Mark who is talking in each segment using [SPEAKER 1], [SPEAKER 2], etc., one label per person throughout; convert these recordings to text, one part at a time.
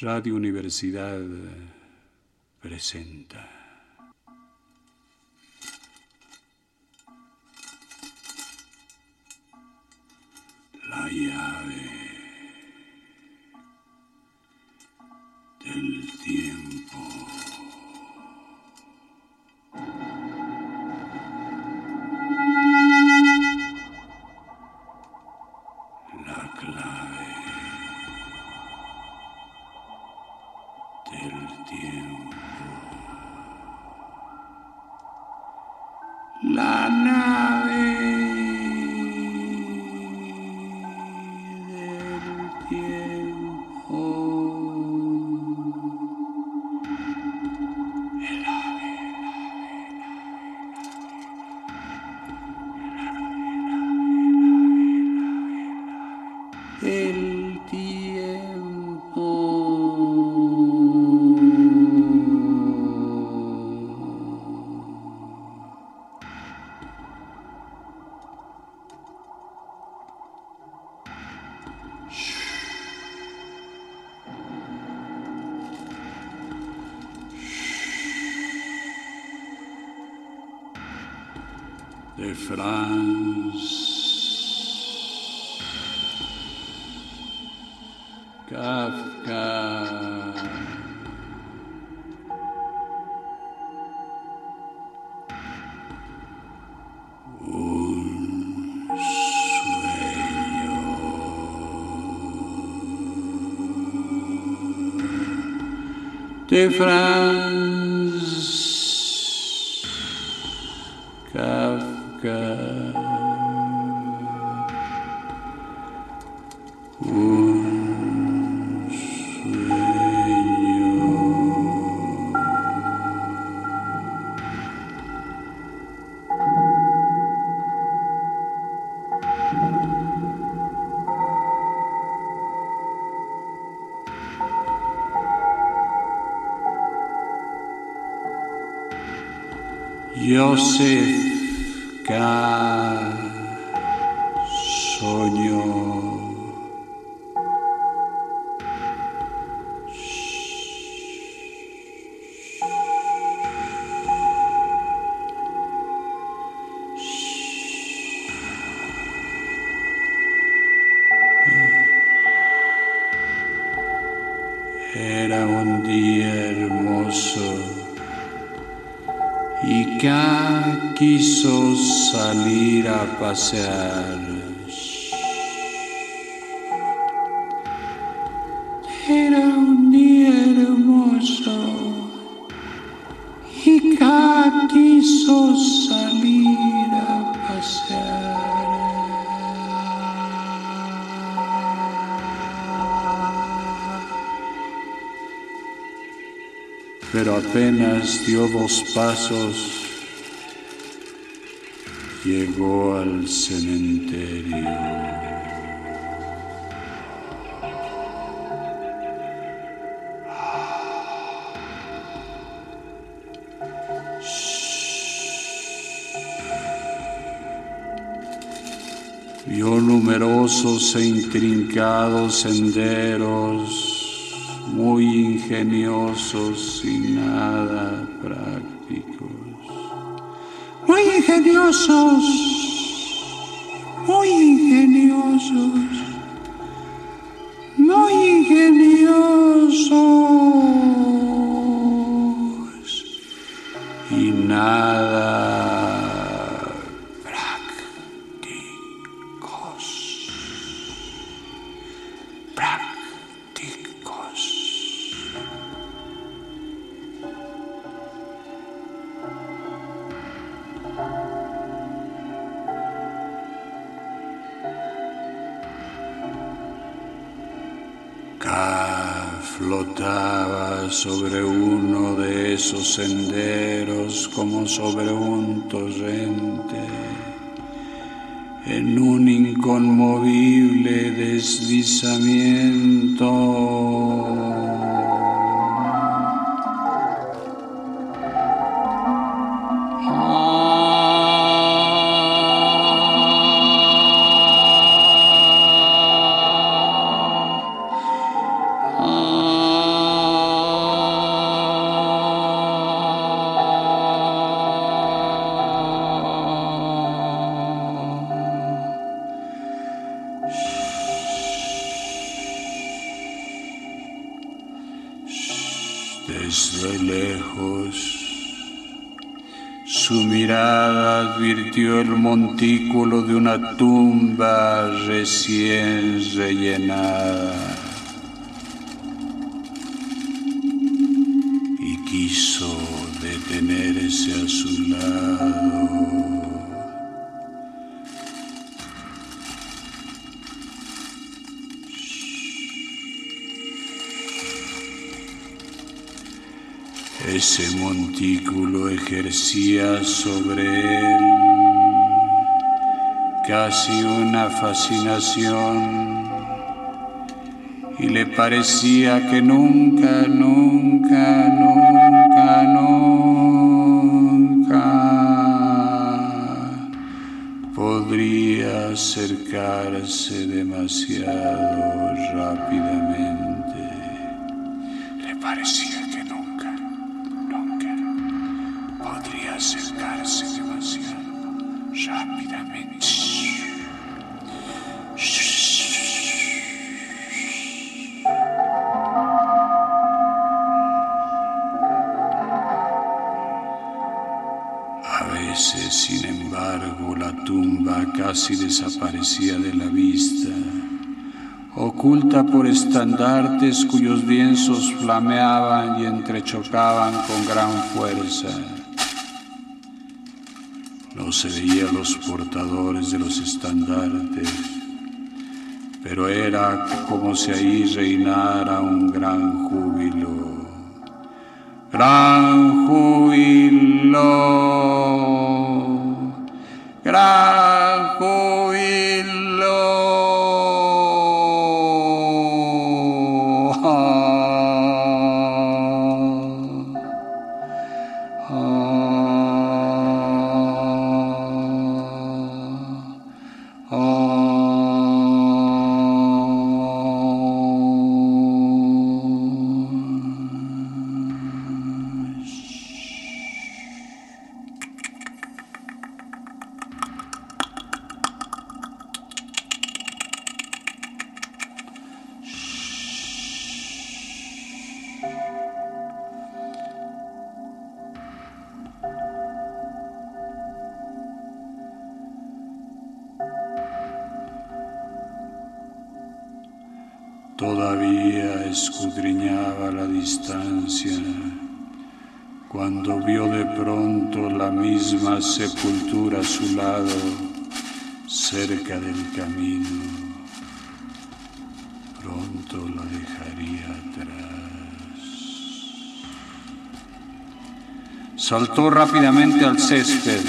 [SPEAKER 1] Radio Universidad presenta. La llave de France. Kafka. Un see y K quiso salir a pasear. Era un día hermoso y K quiso salir a pasear. pero apenas dio dos pasos, llegó al cementerio. Vio numerosos e intrincados senderos muy ingeniosos y nada prácticos. Muy ingeniosos, muy ingeniosos, muy ingeniosos. Y nada sobre un torrente, en un inconmovible deslizamiento. Montículo de una tumba recién rellenada. Y quiso detenerse a su lado. Ese montículo ejercía sobre él casi una fascinación y le parecía que nunca, nunca, nunca, nunca podría acercarse demasiado rápidamente. Sin embargo, la tumba casi desaparecía de la vista, oculta por estandartes cuyos lienzos flameaban y entrechocaban con gran fuerza. No se veía los portadores de los estandartes, pero era como si ahí reinara un gran júbilo. Gran júbilo, sepultura a su lado, cerca del camino. Pronto la dejaría atrás. Saltó rápidamente al césped,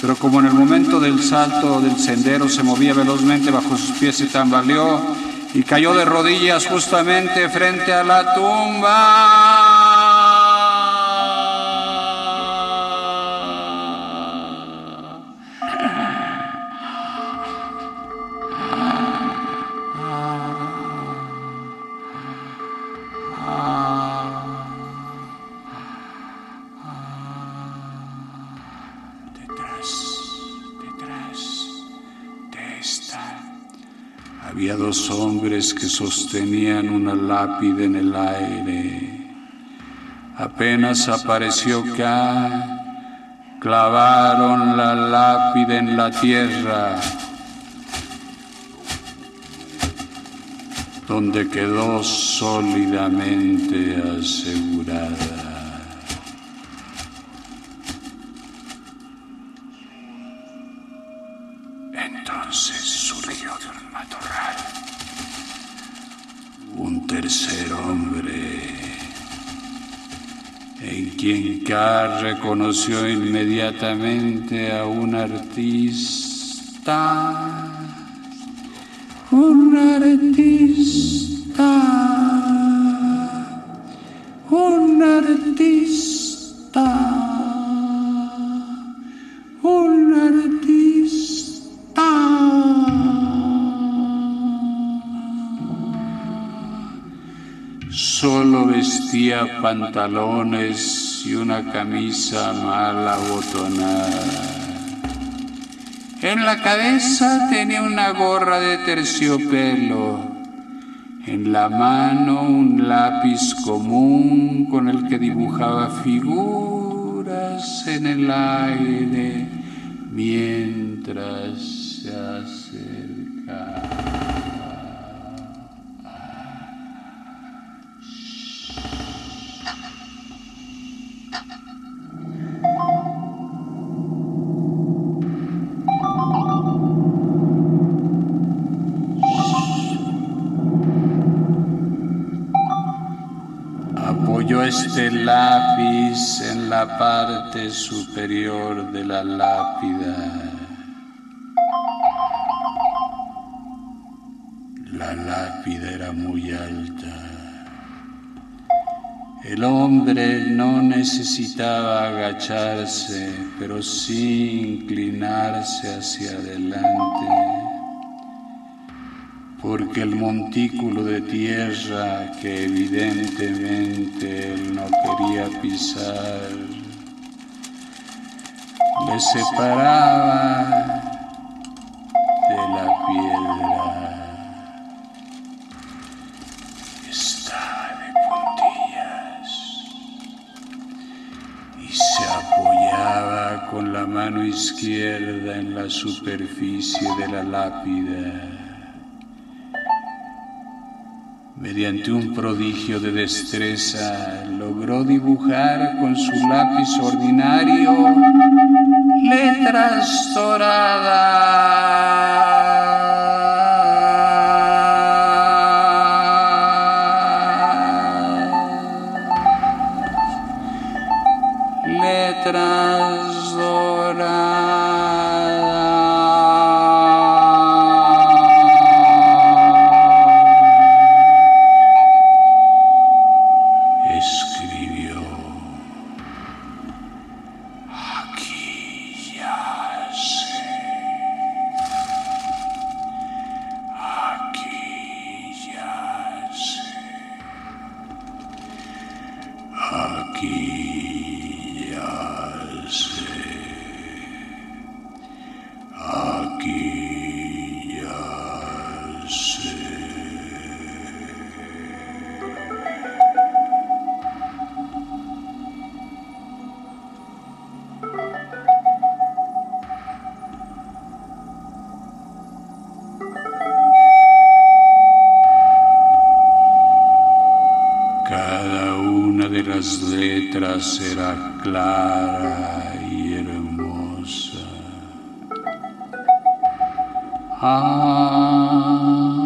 [SPEAKER 1] pero como en el momento del salto del sendero se movía velozmente bajo sus pies y tambaleó, y cayó de rodillas justamente frente a la tumba. Que sostenían una lápida en el aire. Apenas apareció K, clavaron la lápida en la tierra, donde quedó sólidamente asegurada. Entonces surgió de un matorral tercer hombre en quien K reconoció inmediatamente a un artista, un artista, pantalones y una camisa mal abotonada. En la cabeza tenía una gorra de terciopelo. En la mano un lápiz común con el que dibujaba figuras en el aire mientras se acercaba. Este lápiz en la parte superior de la lápida. La lápida era muy alta. El hombre no necesitaba agacharse, pero sí inclinarse hacia adelante porque el montículo de tierra que evidentemente él no quería pisar le separaba de la piedra. Estaba de puntillas y se apoyaba con la mano izquierda en la superficie de la lápida. Mediante un prodigio de destreza logró dibujar con su lápiz ordinario letras doradas. Clara y hermosa. Acu,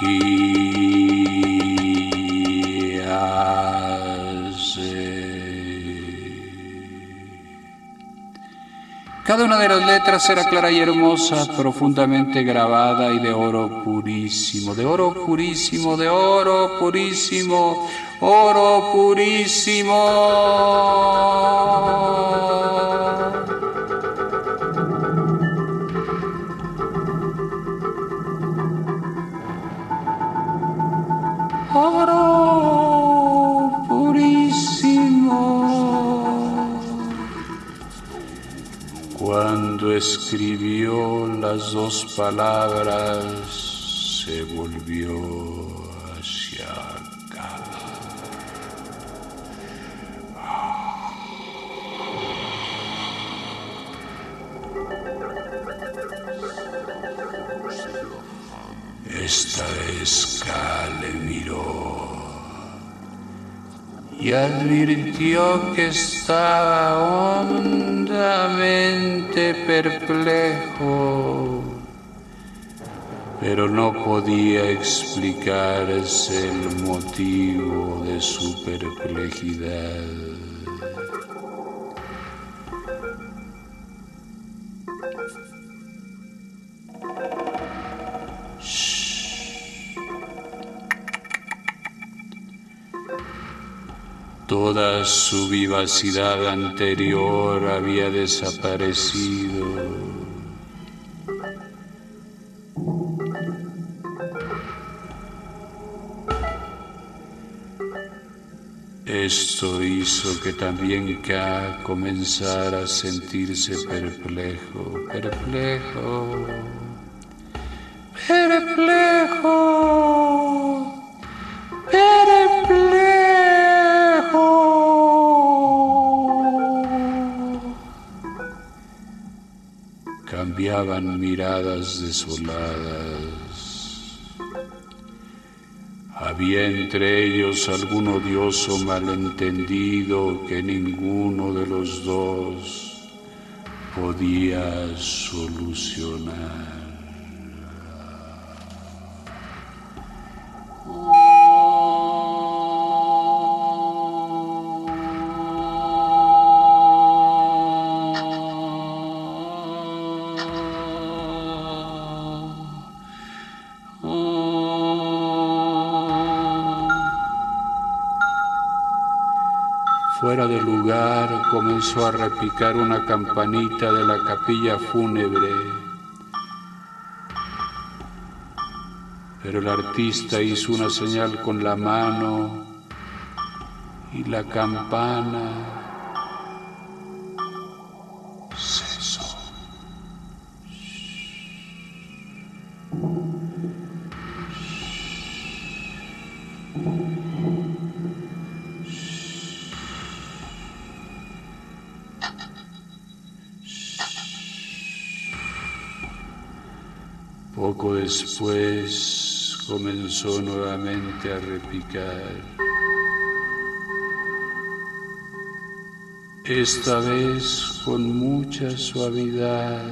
[SPEAKER 1] Cada una de las letras era clara y hermosa, profundamente grabada y de oro purísimo, de oro purísimo, de oro purísimo, oro purísimo. Escribió las dos palabras, se volvió y advirtió que estaba hondamente perplejo, pero no podía explicarse el motivo de su perplejidad. Su vivacidad anterior había desaparecido. Esto hizo que también K comenzara a sentirse perplejo, perplejo, perplejo, miradas desoladas. Había entre ellos algún odioso malentendido que ninguno de los dos podía solucionar. Fuera del lugar comenzó a repicar una campanita de la capilla fúnebre. Pero el artista hizo una señal con la mano y la campana después comenzó nuevamente a repicar. Esta vez con mucha suavidad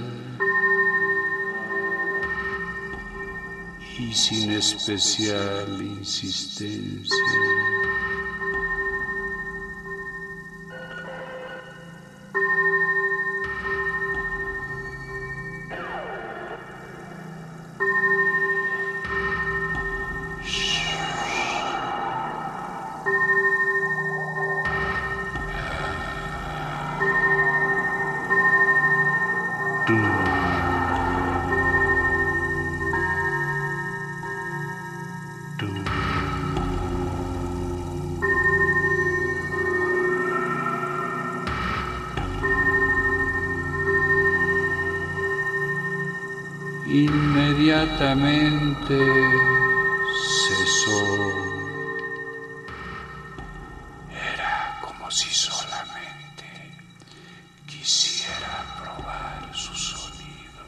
[SPEAKER 1] y sin especial insistencia. Si solamente quisiera probar su sonido.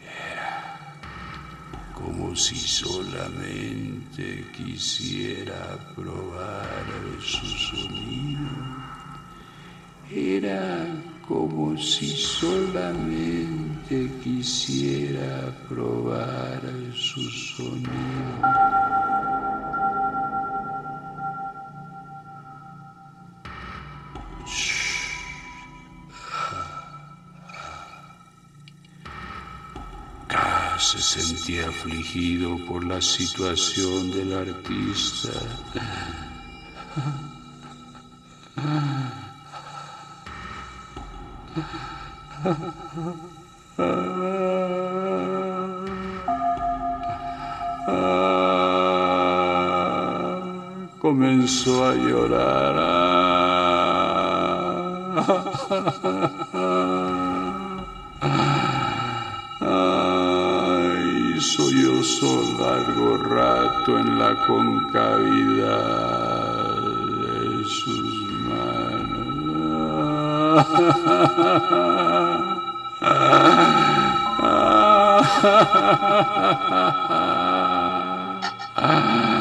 [SPEAKER 1] Era como si solamente quisiera probar su sonido. Era como si solamente quisiera probar su sonido. Afligido por la situación del artista. Comenzó a llorar. Largo rato en la concavidad de sus El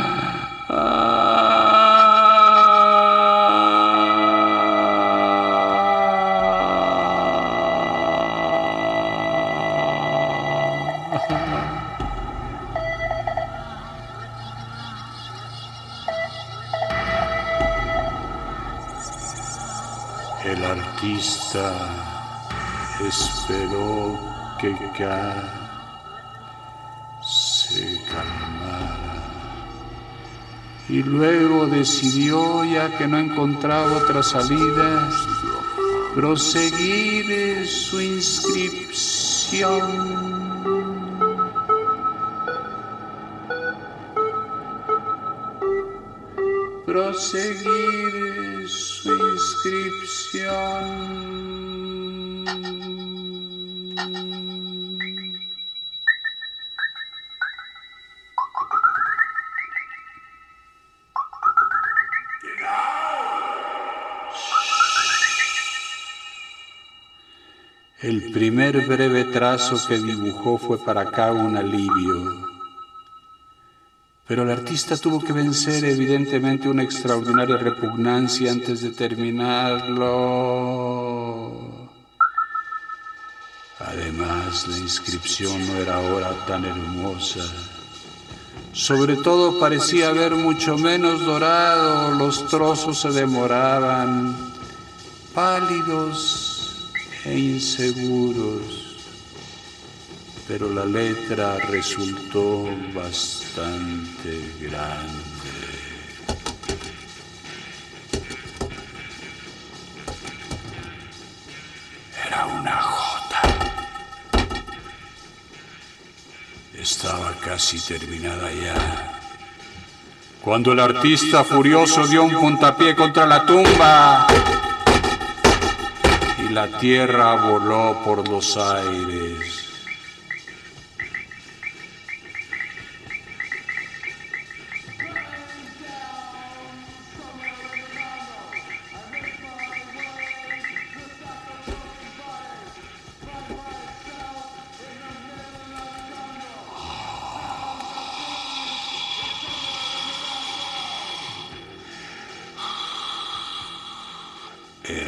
[SPEAKER 1] esperó que K se calmara y luego decidió, ya que no encontraba otra salida, proseguir su inscripción. Proseguir su inscripción. El primer breve trazo que dibujó fue para acá un alivio. Pero el artista tuvo que vencer evidentemente una extraordinaria repugnancia antes de terminarlo. Además, la inscripción no era ahora tan hermosa. Sobre todo parecía haber mucho menos dorado, los trozos se demoraban, pálidos e inseguros, pero la letra resultó bastante grande. Estaba casi terminada ya. Cuando el artista furioso dio un puntapié contra la tumba, la tierra voló por los aires.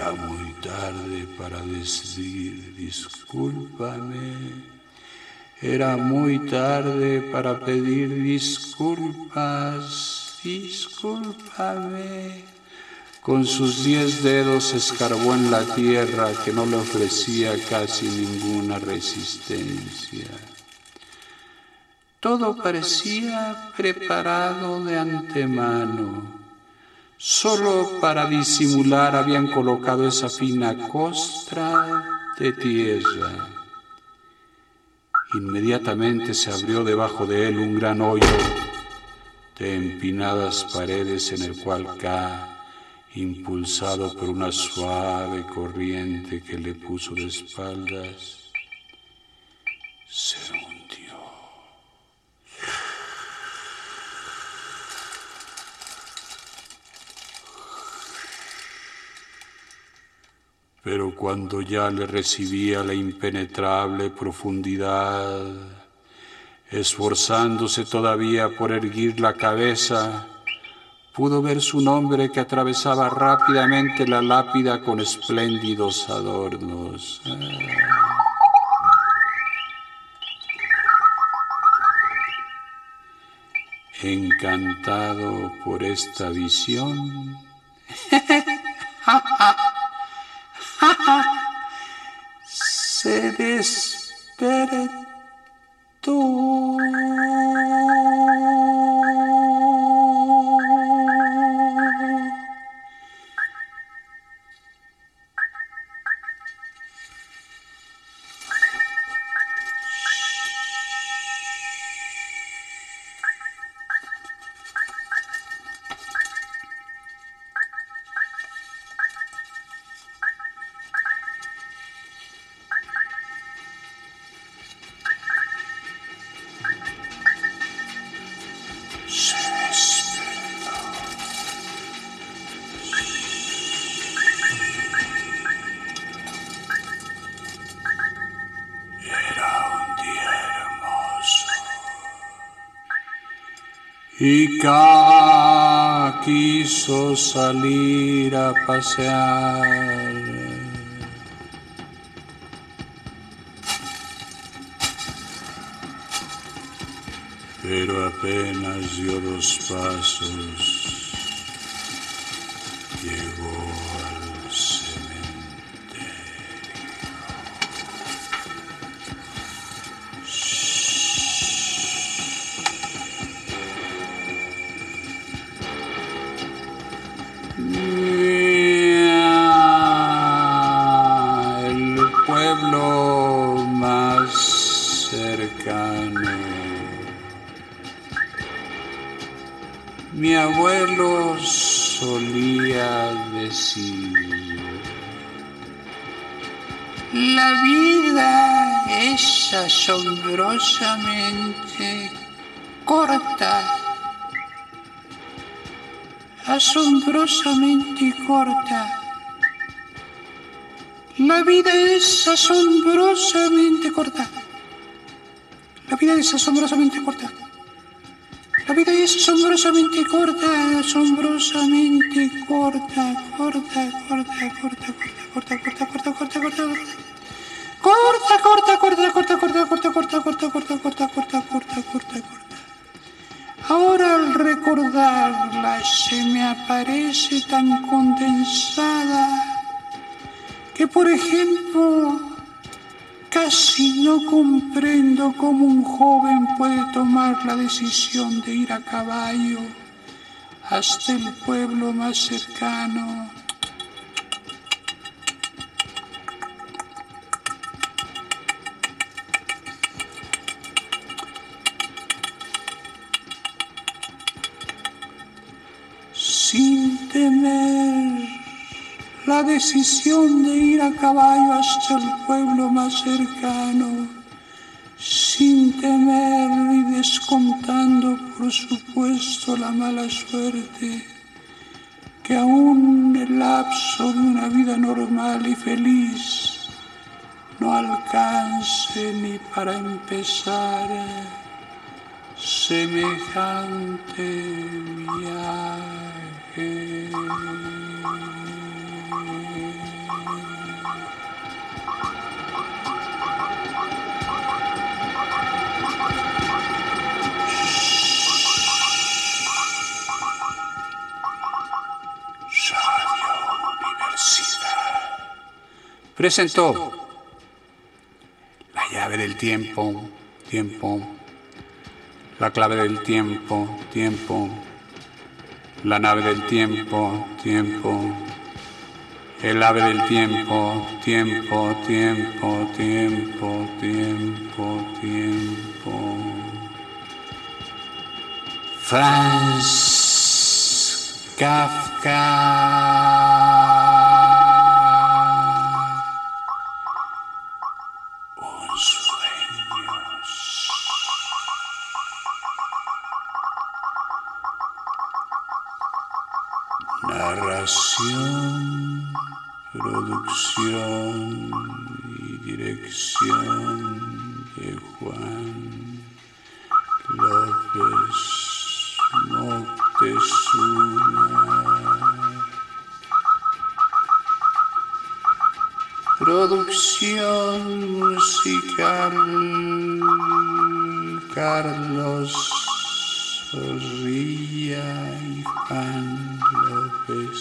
[SPEAKER 1] Era muy tarde para decir discúlpame. Era muy tarde para pedir disculpas. Discúlpame. Con sus diez dedos escarbó en la tierra que no le ofrecía casi ninguna resistencia. Todo parecía preparado de antemano. Solo para disimular habían colocado esa fina costra de tierra. Inmediatamente se abrió debajo de él un gran hoyo de empinadas paredes en el cual K, impulsado por una suave corriente que le puso de espaldas, se Pero cuando ya le recibía la impenetrable profundidad, esforzándose todavía por erguir la cabeza, pudo ver su nombre que atravesaba rápidamente la lápida con espléndidos adornos. Encantado por esta visión, se despertó. Quiso salir a pasear. Pero apenas dio dos pasos, corta, asombrosamente corta. La vida es asombrosamente corta. La vida es asombrosamente corta. La vida es asombrosamente corta, asombrosamente corta, corta, corta, corta, corta, corta, corta, corta, corta, corta. Corta, corta, corta, corta, corta, corta, corta, corta, corta, corta, corta, corta, corta, corta. Ahora al recordarla se me aparece tan condensada que por ejemplo casi no comprendo cómo un joven puede tomar la decisión de ir a caballo hasta el pueblo más cercano. Decisión de ir a caballo hasta el pueblo más cercano, sin temer y descontando, por supuesto, la mala suerte que aún el lapso de una vida normal y feliz no alcance ni para empezar semejante viaje. Presentó la llave del tiempo, tiempo, la clave del tiempo, tiempo, la nave del tiempo, tiempo, el ave del tiempo, tiempo, tiempo, tiempo, tiempo, tiempo. Franz Kafka. Producción y dirección de Juan López Moctezuma. Producción musical Carlos Zorrilla y Juan López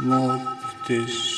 [SPEAKER 1] Moctezuma.